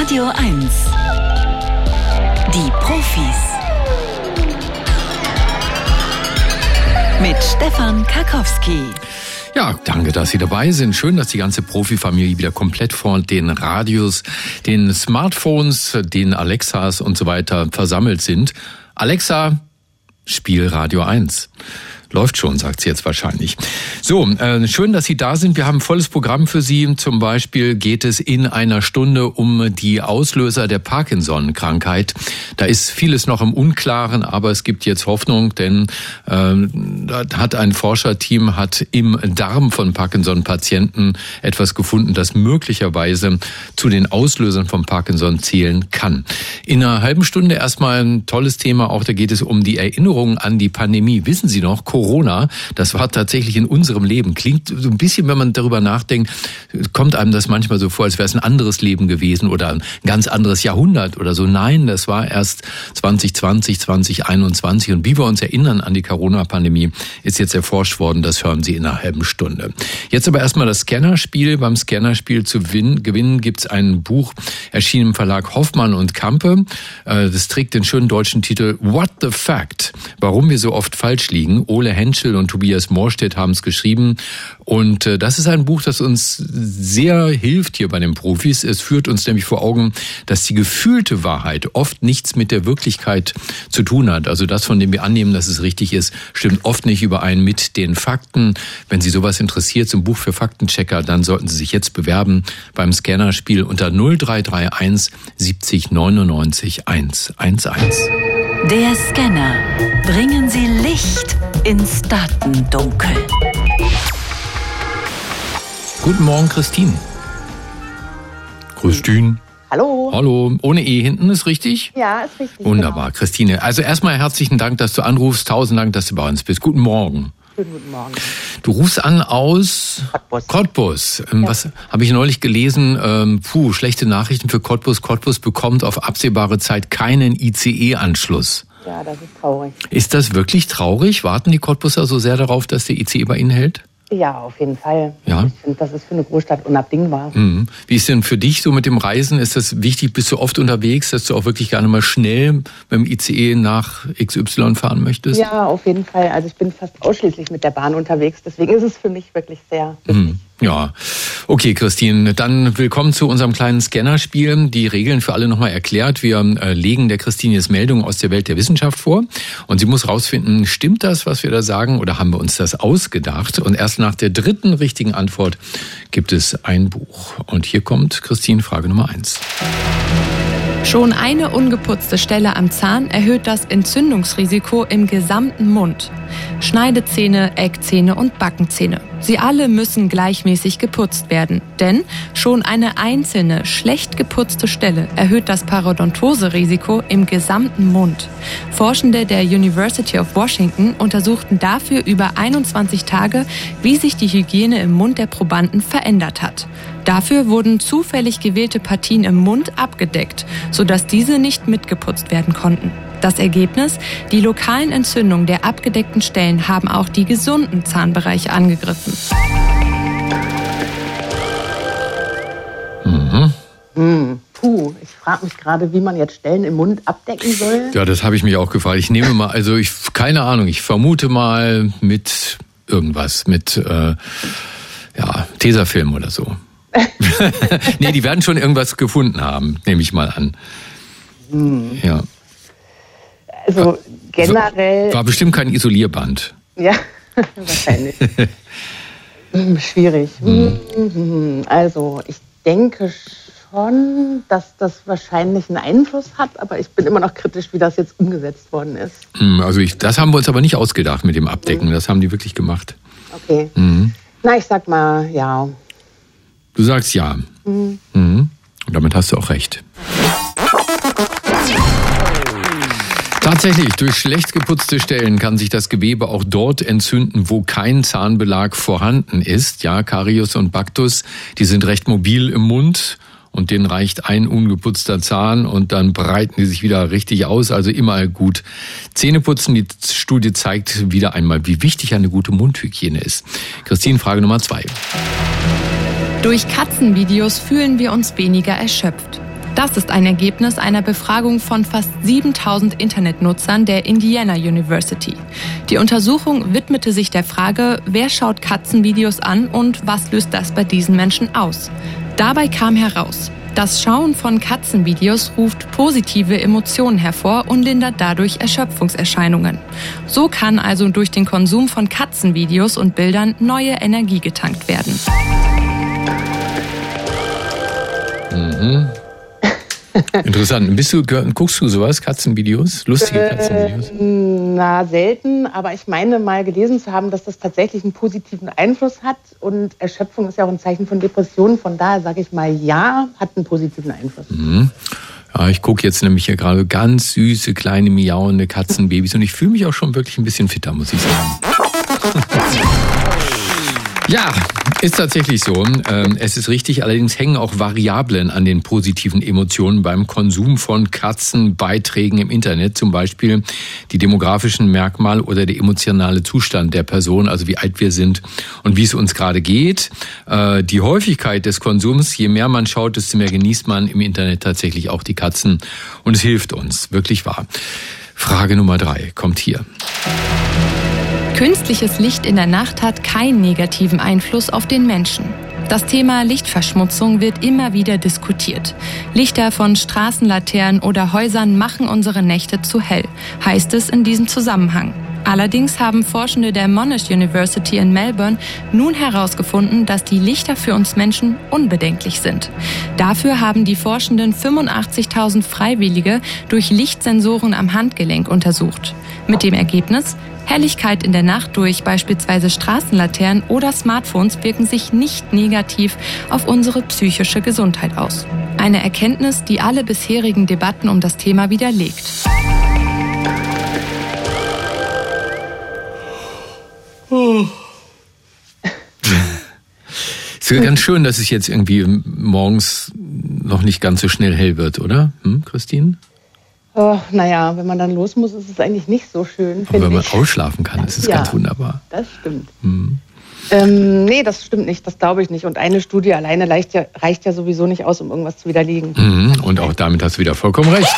Radio 1. Die Profis. Mit Stefan Karkowski. Ja, danke, dass Sie dabei sind. Schön, dass die ganze Profifamilie wieder komplett vor den Radios, den Smartphones, den Alexas und so weiter versammelt sind. Alexa, Spiel Radio 1. Läuft schon, sagt sie jetzt wahrscheinlich. So, äh, schön, dass Sie da sind. Wir haben ein volles Programm für Sie. Zum Beispiel geht es in einer Stunde um die Auslöser der Parkinson-Krankheit. Da ist vieles noch im Unklaren, aber es gibt jetzt Hoffnung, denn äh, hat ein Forscherteam hat im Darm von Parkinson-Patienten etwas gefunden, das möglicherweise zu den Auslösern von Parkinson zählen kann. In einer halben Stunde erstmal ein tolles Thema. Auch da geht es um die Erinnerung an die Pandemie. Wissen Sie noch? Das war tatsächlich in unserem Leben. Klingt so ein bisschen, wenn man darüber nachdenkt, kommt einem das manchmal so vor, als wäre es ein anderes Leben gewesen oder ein ganz anderes Jahrhundert oder so. Nein, das war erst 2020, 2021. Und wie wir uns erinnern an die Corona-Pandemie, ist jetzt erforscht worden. Das hören Sie in einer halben Stunde. Jetzt aber erstmal das Scannerspiel. Beim Scannerspiel zu gewinnen gibt es ein Buch, erschienen im Verlag Hoffmann und Kampe. Äh, das trägt den schönen deutschen Titel What the Fact? Warum wir so oft falsch liegen. Ole Ole Henschel und Tobias Morstedt haben es geschrieben. Und äh, das ist ein Buch, das uns sehr hilft hier bei den Profis. Es führt uns nämlich vor Augen, dass die gefühlte Wahrheit oft nichts mit der Wirklichkeit zu tun hat. Also das, von dem wir annehmen, dass es richtig ist, stimmt oft nicht überein mit den Fakten. Wenn Sie sowas interessiert, ein Buch für Faktenchecker, dann sollten Sie sich jetzt bewerben beim Scannerspiel unter 0331 70 99 111. Der Scanner. Bringen Sie Licht ins Datendunkel. Guten Morgen, Christine. Christine. Hallo. Hallo. Ohne E hinten ist richtig? Ja, ist richtig. Wunderbar, genau. Christine. Also erstmal herzlichen Dank, dass du anrufst. Tausend Dank, dass du bei uns bist. Guten Morgen. Schönen guten Morgen. Du rufst an aus Cottbus. Cottbus. Ähm, Ja. Was habe ich neulich gelesen? Ähm, puh, schlechte Nachrichten für Cottbus. Cottbus bekommt auf absehbare Zeit keinen ICE-Anschluss. Ja, das ist traurig. Ist das wirklich traurig? Warten die Cottbuser so sehr darauf, dass der ICE bei ihnen hält? Ja, auf jeden Fall. Ja. Ich finde, das ist für eine Großstadt unabdingbar. Mhm. Wie ist denn für dich so mit dem Reisen? Ist das wichtig? Bist du oft unterwegs, dass du auch wirklich gerne mal schnell mit dem ICE nach XY fahren möchtest? Ja, auf jeden Fall. Also ich bin fast ausschließlich mit der Bahn unterwegs. Deswegen ist es für mich wirklich sehr wichtig. Mhm. Ja, okay, Christine, dann willkommen zu unserem kleinen Scannerspiel. Die Regeln für alle nochmal erklärt. Wir äh, legen der Christine jetzt Meldungen aus der Welt der Wissenschaft vor und sie muss rausfinden, stimmt das, was wir da sagen oder haben wir uns das ausgedacht? Und erst nach der dritten richtigen Antwort gibt es ein Buch. Und hier kommt Christine Frage Nummer eins. Schon eine ungeputzte Stelle am Zahn erhöht das Entzündungsrisiko im gesamten Mund. Schneidezähne, Eckzähne und Backenzähne. Sie alle müssen gleichmäßig geputzt werden, denn schon eine einzelne schlecht geputzte Stelle erhöht das Parodontoserisiko im gesamten Mund. Forschende der University of Washington untersuchten dafür über 21 Tage, wie sich die Hygiene im Mund der Probanden verändert hat. Dafür wurden zufällig gewählte Partien im Mund abgedeckt, sodass diese nicht mitgeputzt werden konnten. Das Ergebnis? Die lokalen Entzündungen der abgedeckten Stellen haben auch die gesunden Zahnbereiche angegriffen. Hm. Puh, ich frage mich gerade, wie man jetzt Stellen im Mund abdecken soll. Ja, das habe ich mich auch gefragt. Ich nehme mal, also ich, keine Ahnung, ich vermute mal mit irgendwas, mit äh, ja, Tesafilm oder so. Nee, die werden schon irgendwas gefunden haben, nehme ich mal an. Ja. Also generell, War bestimmt kein Isolierband. ja, wahrscheinlich. Hm, Schwierig. Hm, Also ich denke schon, dass das wahrscheinlich einen Einfluss hat, aber ich bin immer noch kritisch, wie das jetzt umgesetzt worden ist. Hm, Also ich, das haben wir uns aber nicht ausgedacht mit dem Abdecken. Das haben die wirklich gemacht. Okay. Mhm. Na, ich sag mal, ja. Du sagst ja. Mhm. Und damit hast du auch recht. Tatsächlich, durch schlecht geputzte Stellen kann sich das Gewebe auch dort entzünden, wo kein Zahnbelag vorhanden ist. Ja, Karius und Baktus, die sind recht mobil im Mund und denen reicht ein ungeputzter Zahn und dann breiten die sich wieder richtig aus. Also immer gut Zähne putzen. Die Studie zeigt wieder einmal, wie wichtig eine gute Mundhygiene ist. Christine, Frage Nummer zwei. Durch Katzenvideos fühlen wir uns weniger erschöpft. Das ist ein Ergebnis einer Befragung von fast 7000 Internetnutzern der Indiana University. Die Untersuchung widmete sich der Frage, wer schaut Katzenvideos an und was löst das bei diesen Menschen aus. Dabei kam heraus, das Schauen von Katzenvideos ruft positive Emotionen hervor und lindert dadurch Erschöpfungserscheinungen. So kann also durch den Konsum von Katzenvideos und Bildern neue Energie getankt werden. Mhm. Interessant. Bist du, guckst du sowas, Katzenvideos? Lustige äh, Katzenvideos? na, selten, aber ich meine mal gelesen zu haben, dass das tatsächlich einen positiven Einfluss hat und Erschöpfung ist ja auch ein Zeichen von Depressionen. Von daher sage ich mal, ja, hat einen positiven Einfluss. Mhm. Ja, ich gucke jetzt nämlich hier gerade ganz süße, kleine, miauende Katzenbabys und ich fühle mich auch schon wirklich ein bisschen fitter, muss ich sagen. Ja, ist tatsächlich so. Ähm, es ist richtig, allerdings hängen auch Variablen an den positiven Emotionen beim Konsum von Katzenbeiträgen im Internet, zum Beispiel die demografischen Merkmale oder der emotionale Zustand der Person, also wie alt wir sind und wie es uns gerade geht. Äh, die Häufigkeit des Konsums, je mehr man schaut, desto mehr genießt man im Internet tatsächlich auch die Katzen und es hilft uns, wirklich wahr. Frage Nummer drei kommt hier. Künstliches Licht in der Nacht hat keinen negativen Einfluss auf den Menschen. Das Thema Lichtverschmutzung wird immer wieder diskutiert. Lichter von Straßenlaternen oder Häusern machen unsere Nächte zu hell, heißt es in diesem Zusammenhang. Allerdings haben Forschende der Monash University in Melbourne nun herausgefunden, dass die Lichter für uns Menschen unbedenklich sind. Dafür haben die Forschenden 85.000 Freiwillige durch Lichtsensoren am Handgelenk untersucht. Mit dem Ergebnis, Helligkeit in der Nacht durch beispielsweise Straßenlaternen oder Smartphones wirken sich nicht negativ auf unsere psychische Gesundheit aus. Eine Erkenntnis, die alle bisherigen Debatten um das Thema widerlegt. Oh. Es ist ganz schön, dass es jetzt irgendwie morgens noch nicht ganz so schnell hell wird, oder, hm, Christine? Oh, naja, wenn man dann los muss, ist es eigentlich nicht so schön. Aber wenn man ich. ausschlafen kann, ist es ja, ganz wunderbar. Das stimmt. Mhm. Ähm, nee, das stimmt nicht, das glaube ich nicht. Und eine Studie alleine reicht ja, reicht ja sowieso nicht aus, um irgendwas zu widerlegen. Mhm. Und auch damit hast du wieder vollkommen recht.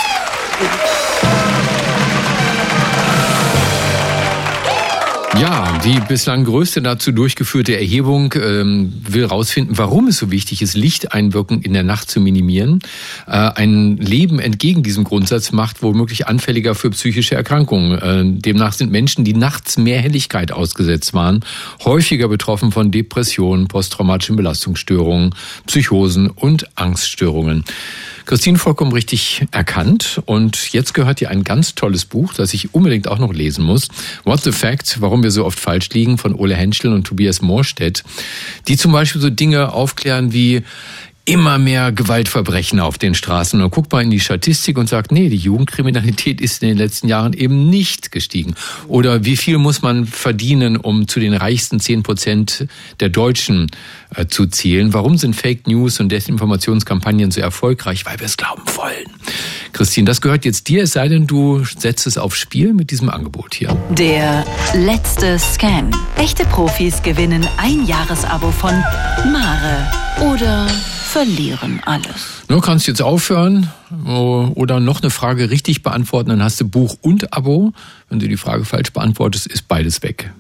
Die bislang größte dazu durchgeführte Erhebung ähm, will herausfinden, warum es so wichtig ist, Lichteinwirkung in der Nacht zu minimieren. Äh, ein Leben entgegen diesem Grundsatz macht womöglich anfälliger für psychische Erkrankungen. Äh, demnach sind Menschen, die nachts mehr Helligkeit ausgesetzt waren, häufiger betroffen von Depressionen, posttraumatischen Belastungsstörungen, Psychosen und Angststörungen. Christine vollkommen richtig erkannt. Und jetzt gehört dir ein ganz tolles Buch, das ich unbedingt auch noch lesen muss. What the Fact, warum wir so oft falsch liegen, von Ole Henschel und Tobias Moorstedt, die zum Beispiel so Dinge aufklären wie, immer mehr Gewaltverbrechen auf den Straßen. Und dann guckt man in die Statistik und sagt, nee, die Jugendkriminalität ist in den letzten Jahren eben nicht gestiegen. Oder wie viel muss man verdienen, um zu den reichsten zehn Prozent der Deutschen äh, zu zählen? Warum sind Fake News und Desinformationskampagnen so erfolgreich? Weil wir es glauben wollen. Christine, das gehört jetzt dir, es sei denn, du setzt es aufs Spiel mit diesem Angebot hier. Der letzte Scan. Echte Profis gewinnen ein Jahresabo von Mare oder verlieren alles. Du kannst jetzt aufhören oder noch eine Frage richtig beantworten, dann hast du Buch und Abo. Wenn du die Frage falsch beantwortest, ist beides weg.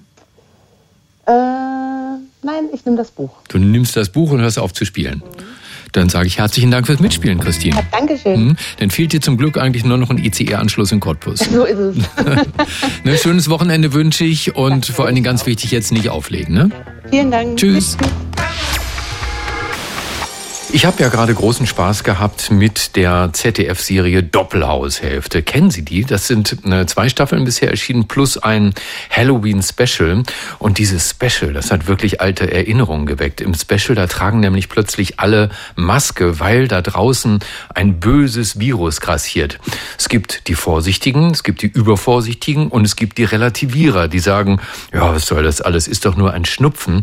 Äh, nein, ich nehme das Buch. Du nimmst das Buch und hörst auf zu spielen. Dann sage ich herzlichen Dank fürs Mitspielen, Christine. Ja, Dankeschön. Mhm. Dann fehlt dir zum Glück eigentlich nur noch ein ICE-Anschluss in Cottbus. So ist es. ne, schönes Wochenende wünsche ich und ja, vor allen Dingen ganz wichtig, jetzt nicht auflegen. Ne? Vielen Dank. Tschüss. Ich habe ja gerade großen Spaß gehabt mit der ZDF-Serie Doppelhaushälfte. Kennen Sie die? Das sind äh, zwei Staffeln bisher erschienen plus ein Halloween-Special. Und dieses Special, das hat wirklich alte Erinnerungen geweckt. Im Special, da tragen nämlich plötzlich alle Maske, weil da draußen ein böses Virus grassiert. Es gibt die Vorsichtigen, es gibt die Übervorsichtigen und es gibt die Relativierer, die sagen, ja, was soll das alles, ist doch nur ein Schnupfen.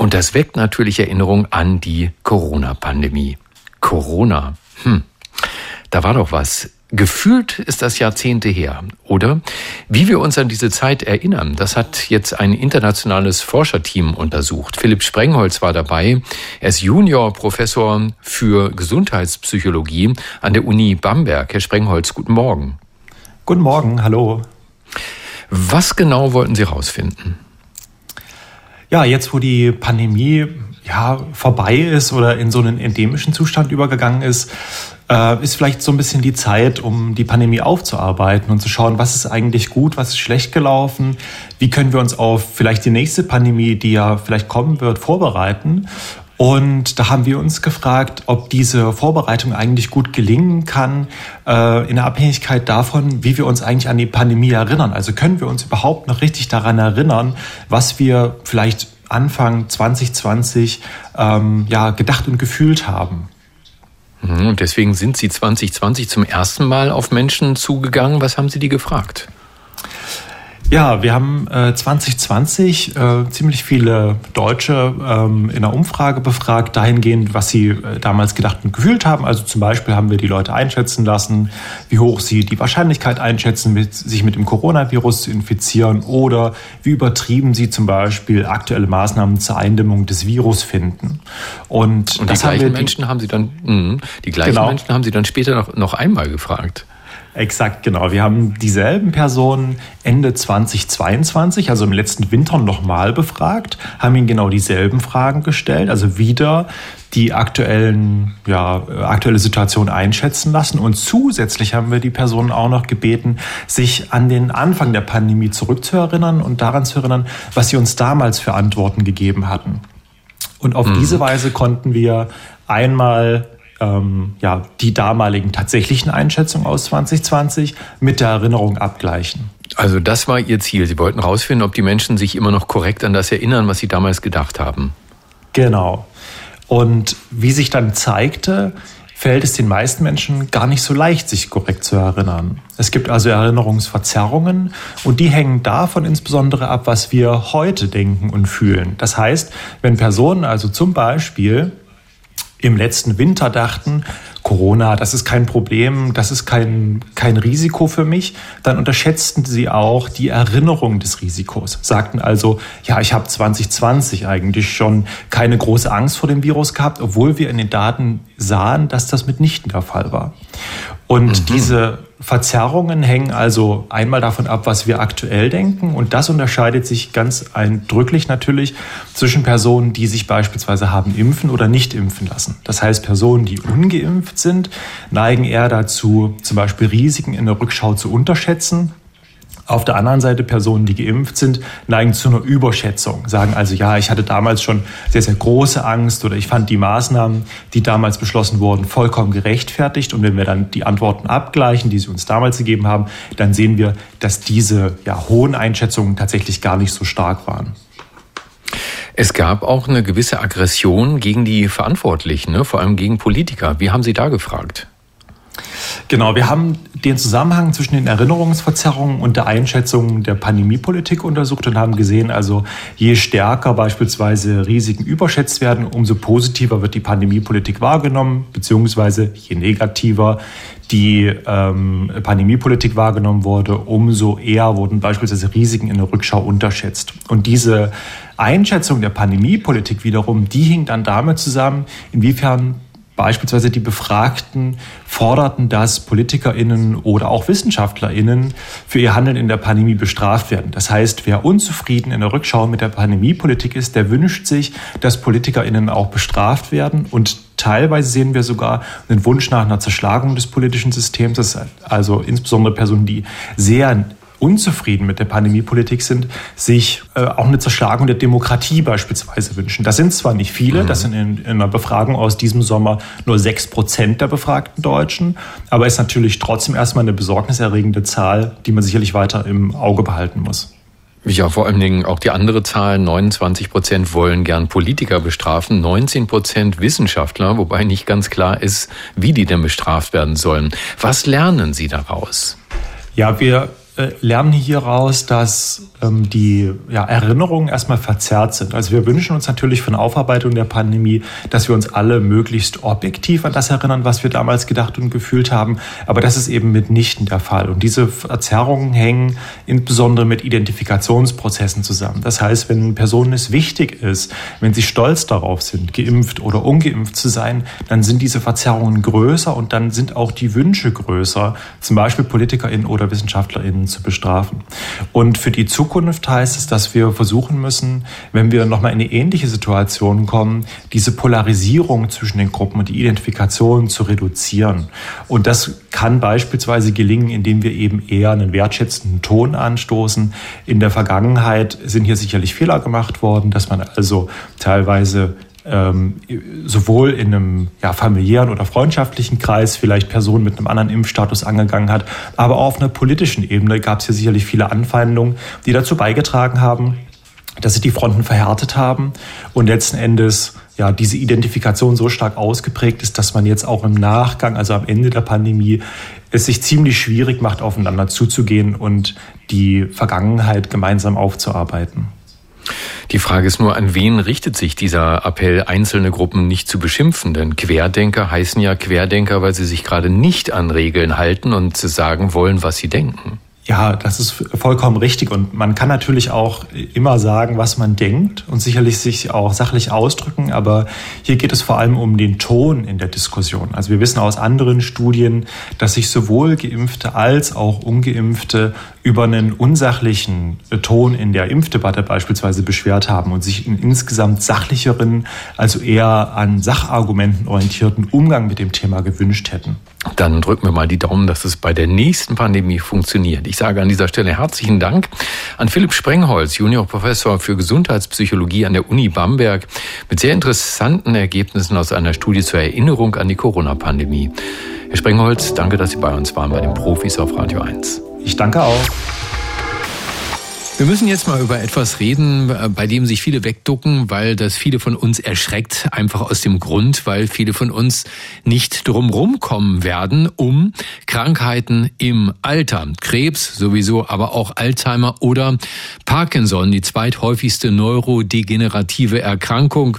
Und das weckt natürlich Erinnerung an die Corona-Pandemie. Corona, hm, da war doch was. Gefühlt ist das Jahrzehnte her, oder? Wie wir uns an diese Zeit erinnern, das hat jetzt ein internationales Forscherteam untersucht. Philipp Sprengholz war dabei. Er ist Juniorprofessor für Gesundheitspsychologie an der Uni Bamberg. Herr Sprengholz, guten Morgen. Guten Morgen, hallo. Was genau wollten Sie herausfinden? Ja, jetzt wo die Pandemie ja, vorbei ist oder in so einen endemischen Zustand übergegangen ist, äh, ist vielleicht so ein bisschen die Zeit, um die Pandemie aufzuarbeiten und zu schauen, was ist eigentlich gut, was ist schlecht gelaufen, wie können wir uns auf vielleicht die nächste Pandemie, die ja vielleicht kommen wird, vorbereiten. Und da haben wir uns gefragt, ob diese Vorbereitung eigentlich gut gelingen kann, äh, in der Abhängigkeit davon, wie wir uns eigentlich an die Pandemie erinnern. Also können wir uns überhaupt noch richtig daran erinnern, was wir vielleicht Anfang 2020 ähm, ja, gedacht und gefühlt haben. Mhm, und deswegen sind Sie 2020 zum ersten Mal auf Menschen zugegangen. Was haben Sie die gefragt? Ja, wir haben äh, 2020 äh, ziemlich viele Deutsche ähm, in einer Umfrage befragt, dahingehend, was sie äh, damals gedacht und gefühlt haben. Also zum Beispiel haben wir die Leute einschätzen lassen, wie hoch sie die Wahrscheinlichkeit einschätzen, mit, sich mit dem Coronavirus zu infizieren oder wie übertrieben sie zum Beispiel aktuelle Maßnahmen zur Eindämmung des Virus finden. Und, und die gleichen die, Menschen haben sie dann, mh, die gleichen genau. Menschen haben sie dann später noch, noch einmal gefragt. Exakt, genau. Wir haben dieselben Personen Ende 2022, also im letzten Winter nochmal befragt, haben ihnen genau dieselben Fragen gestellt, also wieder die aktuellen, ja, aktuelle Situation einschätzen lassen. Und zusätzlich haben wir die Personen auch noch gebeten, sich an den Anfang der Pandemie zurückzuerinnern und daran zu erinnern, was sie uns damals für Antworten gegeben hatten. Und auf mhm. diese Weise konnten wir einmal ähm, ja, die damaligen tatsächlichen Einschätzungen aus 2020 mit der Erinnerung abgleichen. Also das war Ihr Ziel. Sie wollten herausfinden, ob die Menschen sich immer noch korrekt an das erinnern, was sie damals gedacht haben. Genau. Und wie sich dann zeigte, fällt es den meisten Menschen gar nicht so leicht, sich korrekt zu erinnern. Es gibt also Erinnerungsverzerrungen und die hängen davon insbesondere ab, was wir heute denken und fühlen. Das heißt, wenn Personen also zum Beispiel im letzten Winter dachten, Corona, das ist kein Problem, das ist kein, kein Risiko für mich, dann unterschätzten sie auch die Erinnerung des Risikos, sagten also, ja, ich habe 2020 eigentlich schon keine große Angst vor dem Virus gehabt, obwohl wir in den Daten sahen, dass das mitnichten der Fall war. Und mhm. diese Verzerrungen hängen also einmal davon ab, was wir aktuell denken. Und das unterscheidet sich ganz eindrücklich natürlich zwischen Personen, die sich beispielsweise haben impfen oder nicht impfen lassen. Das heißt, Personen, die ungeimpft sind, neigen eher dazu, zum Beispiel Risiken in der Rückschau zu unterschätzen auf der anderen Seite Personen, die geimpft sind, neigen zu einer Überschätzung, sagen also, ja, ich hatte damals schon sehr, sehr große Angst oder ich fand die Maßnahmen, die damals beschlossen wurden, vollkommen gerechtfertigt. Und wenn wir dann die Antworten abgleichen, die sie uns damals gegeben haben, dann sehen wir, dass diese ja, hohen Einschätzungen tatsächlich gar nicht so stark waren. Es gab auch eine gewisse Aggression gegen die Verantwortlichen, ne? vor allem gegen Politiker. Wie haben Sie da gefragt? Genau, wir haben den Zusammenhang zwischen den Erinnerungsverzerrungen und der Einschätzung der Pandemiepolitik untersucht und haben gesehen, also je stärker beispielsweise Risiken überschätzt werden, umso positiver wird die Pandemiepolitik wahrgenommen, beziehungsweise je negativer die ähm, Pandemiepolitik wahrgenommen wurde, umso eher wurden beispielsweise Risiken in der Rückschau unterschätzt. Und diese Einschätzung der Pandemiepolitik wiederum, die hing dann damit zusammen, inwiefern Beispielsweise die Befragten forderten, dass PolitikerInnen oder auch WissenschaftlerInnen für ihr Handeln in der Pandemie bestraft werden. Das heißt, wer unzufrieden in der Rückschau mit der Pandemiepolitik ist, der wünscht sich, dass PolitikerInnen auch bestraft werden. Und teilweise sehen wir sogar einen Wunsch nach einer Zerschlagung des politischen Systems, dass also insbesondere Personen, die sehr unzufrieden mit der Pandemiepolitik sind, sich äh, auch eine Zerschlagung der Demokratie beispielsweise wünschen. Das sind zwar nicht viele, mhm. das sind in, in, einer Befragung aus diesem Sommer nur sechs Prozent der befragten Deutschen, aber ist natürlich trotzdem erstmal eine besorgniserregende Zahl, die man sicherlich weiter im Auge behalten muss. Ja, vor allen Dingen auch die andere Zahl, 29 Prozent wollen gern Politiker bestrafen, 19 Prozent Wissenschaftler, wobei nicht ganz klar ist, wie die denn bestraft werden sollen. Was lernen Sie daraus? Ja, wir lernen hieraus, dass die ja, Erinnerungen erstmal verzerrt sind. Also wir wünschen uns natürlich von Aufarbeitung der Pandemie, dass wir uns alle möglichst objektiv an das erinnern, was wir damals gedacht und gefühlt haben. Aber das ist eben mitnichten der Fall. Und diese Verzerrungen hängen insbesondere mit Identifikationsprozessen zusammen. Das heißt, wenn Personen es wichtig ist, wenn sie stolz darauf sind, geimpft oder ungeimpft zu sein, dann sind diese Verzerrungen größer und dann sind auch die Wünsche größer, zum Beispiel PolitikerInnen oder WissenschaftlerInnen zu bestrafen. Und für die Zukunft heißt es, dass wir versuchen müssen, wenn wir nochmal in eine ähnliche Situation kommen, diese Polarisierung zwischen den Gruppen und die Identifikation zu reduzieren. Und das kann beispielsweise gelingen, indem wir eben eher einen wertschätzenden Ton anstoßen. In der Vergangenheit sind hier sicherlich Fehler gemacht worden, dass man also teilweise ähm, sowohl in einem ja, familiären oder freundschaftlichen Kreis vielleicht Personen mit einem anderen Impfstatus angegangen hat, aber auch auf einer politischen Ebene gab es hier sicherlich viele Anfeindungen, die dazu beigetragen haben, dass sich die Fronten verhärtet haben und letzten Endes ja diese Identifikation so stark ausgeprägt ist, dass man jetzt auch im Nachgang, also am Ende der Pandemie, es sich ziemlich schwierig macht, aufeinander zuzugehen und die Vergangenheit gemeinsam aufzuarbeiten. Die Frage ist nur, an wen richtet sich dieser Appell, einzelne Gruppen nicht zu beschimpfen? Denn Querdenker heißen ja Querdenker, weil sie sich gerade nicht an Regeln halten und sagen wollen, was sie denken. Ja, das ist vollkommen richtig. Und man kann natürlich auch immer sagen, was man denkt und sicherlich sich auch sachlich ausdrücken. Aber hier geht es vor allem um den Ton in der Diskussion. Also wir wissen aus anderen Studien, dass sich sowohl Geimpfte als auch Ungeimpfte über einen unsachlichen Ton in der Impfdebatte beispielsweise beschwert haben und sich einen insgesamt sachlicheren, also eher an Sachargumenten orientierten Umgang mit dem Thema gewünscht hätten. Dann drücken wir mal die Daumen, dass es bei der nächsten Pandemie funktioniert. Ich sage an dieser Stelle herzlichen Dank an Philipp Sprengholz, Juniorprofessor für Gesundheitspsychologie an der Uni Bamberg, mit sehr interessanten Ergebnissen aus einer Studie zur Erinnerung an die Corona-Pandemie. Herr Sprengholz, danke, dass Sie bei uns waren bei den Profis auf Radio 1. Ich danke auch. Wir müssen jetzt mal über etwas reden, äh, bei dem sich viele wegducken, weil das viele von uns erschreckt, einfach aus dem Grund, weil viele von uns nicht drumrum kommen werden um Krankheiten im Alter. Krebs sowieso, aber auch Alzheimer oder Parkinson, die zweithäufigste neurodegenerative Erkrankung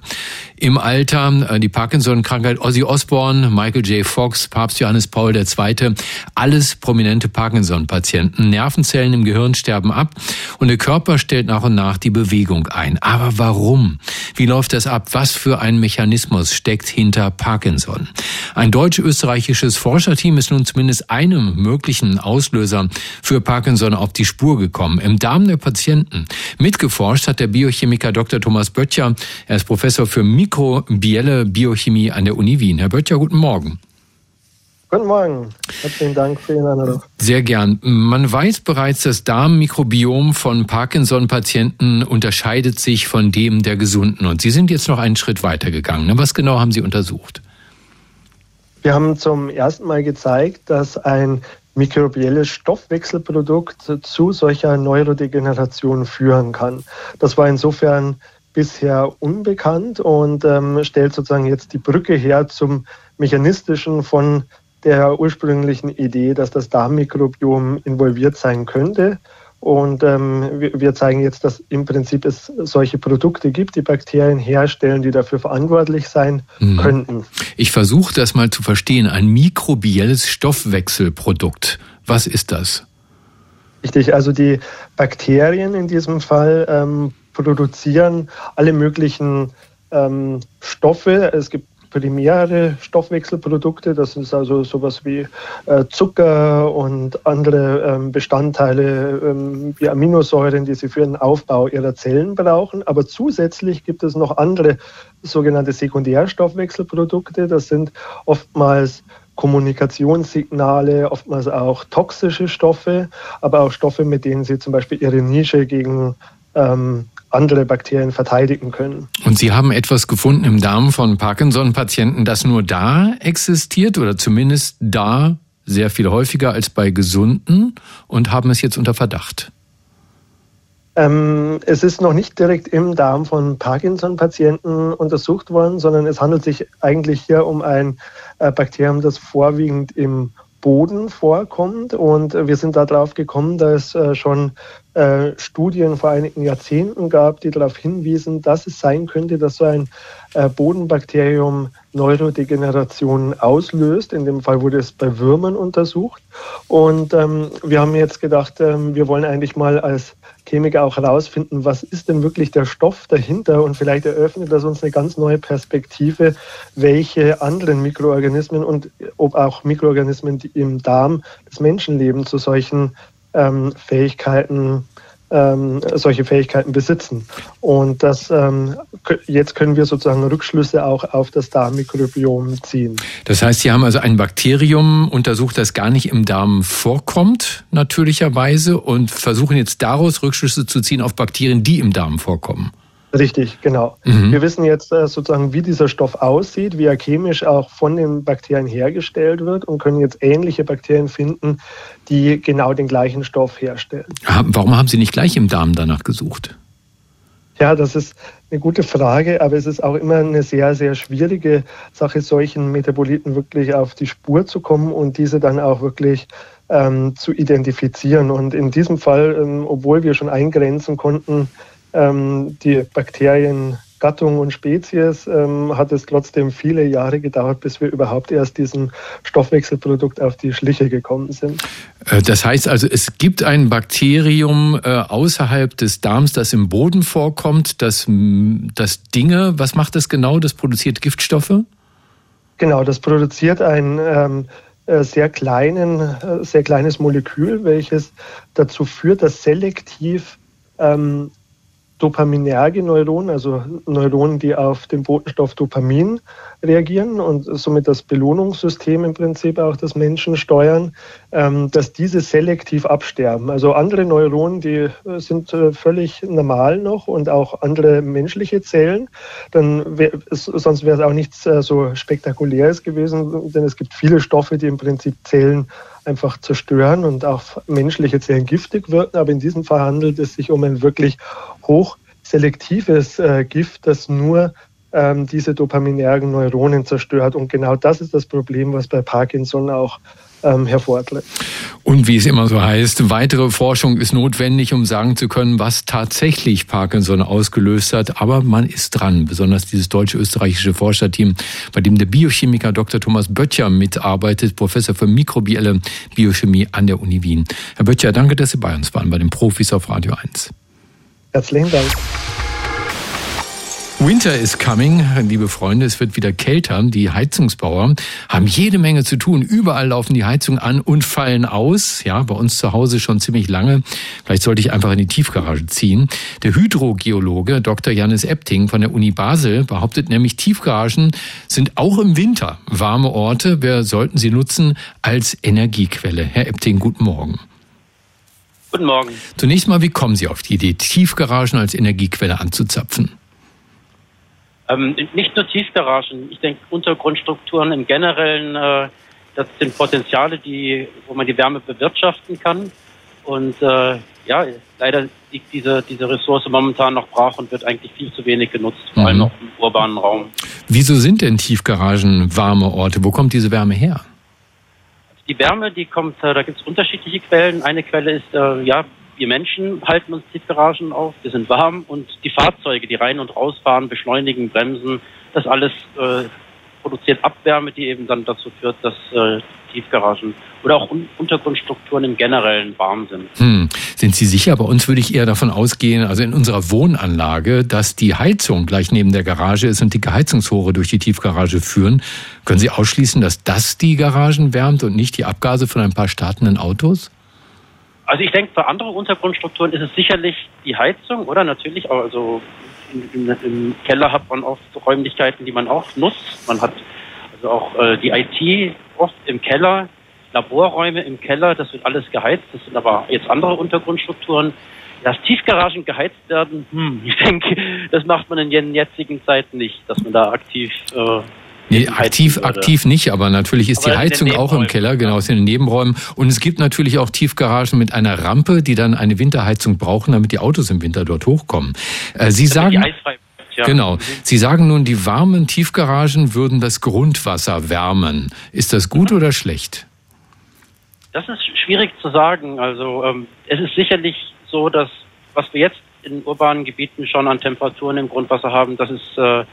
im Alter. Äh, die Parkinson-Krankheit, Ozzy Osbourne, Michael J. Fox, Papst Johannes Paul II., alles prominente Parkinson-Patienten. Nervenzellen im Gehirn sterben ab und der Körper stellt nach und nach die Bewegung ein. Aber warum? Wie läuft das ab? Was für ein Mechanismus steckt hinter Parkinson? Ein deutsch-österreichisches Forscherteam ist nun zumindest einem möglichen Auslöser für Parkinson auf die Spur gekommen. Im Darm der Patienten. Mitgeforscht hat der Biochemiker Dr. Thomas Böttcher. Er ist Professor für mikrobielle Biochemie an der Uni Wien. Herr Böttcher, guten Morgen. Guten Morgen. Herzlichen Dank für Ihren Anruf. Sehr gern. Man weiß bereits, das Darmmikrobiom von Parkinson-Patienten unterscheidet sich von dem der Gesunden. Und Sie sind jetzt noch einen Schritt weiter gegangen. Was genau haben Sie untersucht? Wir haben zum ersten Mal gezeigt, dass ein mikrobielles Stoffwechselprodukt zu solcher Neurodegeneration führen kann. Das war insofern bisher unbekannt und ähm, stellt sozusagen jetzt die Brücke her zum mechanistischen von der ursprünglichen Idee, dass das Darmmikrobiom involviert sein könnte. Und ähm, wir zeigen jetzt, dass im Prinzip es solche Produkte gibt, die Bakterien herstellen, die dafür verantwortlich sein mhm. könnten. Ich versuche das mal zu verstehen. Ein mikrobielles Stoffwechselprodukt. Was ist das? Richtig, also die Bakterien in diesem Fall ähm, produzieren alle möglichen ähm, Stoffe. Es gibt primäre Stoffwechselprodukte. Das ist also sowas wie äh, Zucker und andere ähm, Bestandteile ähm, wie Aminosäuren, die sie für den Aufbau ihrer Zellen brauchen. Aber zusätzlich gibt es noch andere sogenannte Sekundärstoffwechselprodukte. Das sind oftmals Kommunikationssignale, oftmals auch toxische Stoffe, aber auch Stoffe, mit denen sie zum Beispiel ihre Nische gegen ähm, andere Bakterien verteidigen können. Und Sie haben etwas gefunden im Darm von Parkinson-Patienten, das nur da existiert oder zumindest da sehr viel häufiger als bei Gesunden und haben es jetzt unter Verdacht. Ähm, es ist noch nicht direkt im Darm von Parkinson-Patienten untersucht worden, sondern es handelt sich eigentlich hier um ein äh, Bakterium, das vorwiegend im Boden vorkommt. Und wir sind darauf gekommen, dass äh, schon äh, Studien vor einigen Jahrzehnten gab, die darauf hinwiesen, dass es sein könnte, dass so ein äh, Bodenbakterium Neurodegeneration auslöst. In dem Fall wurde es bei Würmern untersucht. Und ähm, wir haben jetzt gedacht, ähm, wir wollen eigentlich mal als Chemiker auch herausfinden, was ist denn wirklich der Stoff dahinter und vielleicht eröffnet das uns eine ganz neue Perspektive, welche anderen Mikroorganismen und ob auch Mikroorganismen, die im Darm des Menschen leben, zu solchen ähm, Fähigkeiten ähm, solche Fähigkeiten besitzen. Und das, ähm, jetzt können wir sozusagen Rückschlüsse auch auf das Darmmikrobiom ziehen. Das heißt, Sie haben also ein Bakterium untersucht, das gar nicht im Darm vorkommt, natürlicherweise, und versuchen jetzt daraus Rückschlüsse zu ziehen auf Bakterien, die im Darm vorkommen. Richtig, genau. Mhm. Wir wissen jetzt äh, sozusagen, wie dieser Stoff aussieht, wie er chemisch auch von den Bakterien hergestellt wird und können jetzt ähnliche Bakterien finden, die genau den gleichen Stoff herstellen. Warum haben Sie nicht gleich im Darm danach gesucht? Ja, das ist eine gute Frage, aber es ist auch immer eine sehr, sehr schwierige Sache, solchen Metaboliten wirklich auf die Spur zu kommen und diese dann auch wirklich ähm, zu identifizieren. Und in diesem Fall, ähm, obwohl wir schon eingrenzen konnten, ähm, die Bakteriengattung und Spezies ähm, hat es trotzdem viele Jahre gedauert, bis wir überhaupt erst diesem Stoffwechselprodukt auf die Schliche gekommen sind. Äh, das heißt also, es gibt ein Bakterium äh, außerhalb des Darms, das im Boden vorkommt, das, das Dinge, was macht das genau? Das produziert Giftstoffe? Genau, das produziert ein ähm, äh, sehr kleinen, sehr kleines Molekül, welches dazu führt, dass selektiv ähm, dopaminerge Neuronen, also Neuronen, die auf den Botenstoff Dopamin reagieren und somit das Belohnungssystem im Prinzip auch des Menschen steuern, ähm, dass diese selektiv absterben. Also andere Neuronen, die äh, sind äh, völlig normal noch und auch andere menschliche Zellen. Dann wär, sonst wäre es auch nichts äh, so Spektakuläres gewesen, denn es gibt viele Stoffe, die im Prinzip Zellen einfach zerstören und auch menschliche Zellen giftig wirken. Aber in diesem Fall handelt es sich um ein wirklich hochselektives äh, Gift, das nur ähm, diese dopaminergen Neuronen zerstört. Und genau das ist das Problem, was bei Parkinson auch ähm, hervortritt. Und wie es immer so heißt, weitere Forschung ist notwendig, um sagen zu können, was tatsächlich Parkinson ausgelöst hat. Aber man ist dran, besonders dieses deutsche-österreichische Forscherteam, bei dem der Biochemiker Dr. Thomas Böttcher mitarbeitet, Professor für mikrobielle Biochemie an der Uni Wien. Herr Böttcher, danke, dass Sie bei uns waren, bei den Profis auf Radio 1. Herzlichen Dank. Winter is coming, liebe Freunde, es wird wieder kälter. Die Heizungsbauer haben jede Menge zu tun. Überall laufen die Heizungen an und fallen aus. Ja, bei uns zu Hause schon ziemlich lange. Vielleicht sollte ich einfach in die Tiefgarage ziehen. Der Hydrogeologe Dr. Janis Epting von der Uni Basel behauptet nämlich, Tiefgaragen sind auch im Winter warme Orte. Wir sollten sie nutzen als Energiequelle. Herr Epting, guten Morgen. Guten Morgen. Zunächst mal, wie kommen Sie auf die Idee, Tiefgaragen als Energiequelle anzuzapfen? Ähm, nicht nur Tiefgaragen, ich denke Untergrundstrukturen im Generellen, äh, das sind Potenziale, die, wo man die Wärme bewirtschaften kann. Und äh, ja, leider liegt diese, diese Ressource momentan noch brach und wird eigentlich viel zu wenig genutzt, vor allem mhm. auch im urbanen Raum. Wieso sind denn Tiefgaragen warme Orte? Wo kommt diese Wärme her? Die Wärme, die kommt, äh, da gibt es unterschiedliche Quellen. Eine Quelle ist äh, ja wir Menschen halten uns Tiefgaragen auf, wir sind warm und die Fahrzeuge, die rein und rausfahren, beschleunigen, bremsen, das alles äh, produziert Abwärme, die eben dann dazu führt, dass äh, Tiefgaragen oder auch Un Untergrundstrukturen im Generellen warm sind. Hm. Sind Sie sicher? Bei uns würde ich eher davon ausgehen, also in unserer Wohnanlage, dass die Heizung gleich neben der Garage ist und dicke Heizungsrohre durch die Tiefgarage führen. Können Sie ausschließen, dass das die Garagen wärmt und nicht die Abgase von ein paar startenden Autos? Also ich denke, für andere Untergrundstrukturen ist es sicherlich die Heizung, oder? Natürlich, also im, im Keller hat man oft Räumlichkeiten, die man auch nutzt. Man hat also auch äh, die IT oft im Keller, Laborräume im Keller, das wird alles geheizt. Das sind aber jetzt andere Untergrundstrukturen. Dass Tiefgaragen geheizt werden, hm, ich denke, das macht man in den jetzigen Zeiten nicht, dass man da aktiv äh, Nee, aktiv, aktiv nicht, aber natürlich ist aber die Heizung auch im Keller, genau, ist in den Nebenräumen. Und es gibt natürlich auch Tiefgaragen mit einer Rampe, die dann eine Winterheizung brauchen, damit die Autos im Winter dort hochkommen. Äh, Sie sagen, ja. genau, Sie sagen nun, die warmen Tiefgaragen würden das Grundwasser wärmen. Ist das gut oder schlecht? Das ist schwierig zu sagen. Also ähm, es ist sicherlich so, dass was wir jetzt in urbanen Gebieten schon an Temperaturen im Grundwasser haben, das ist äh,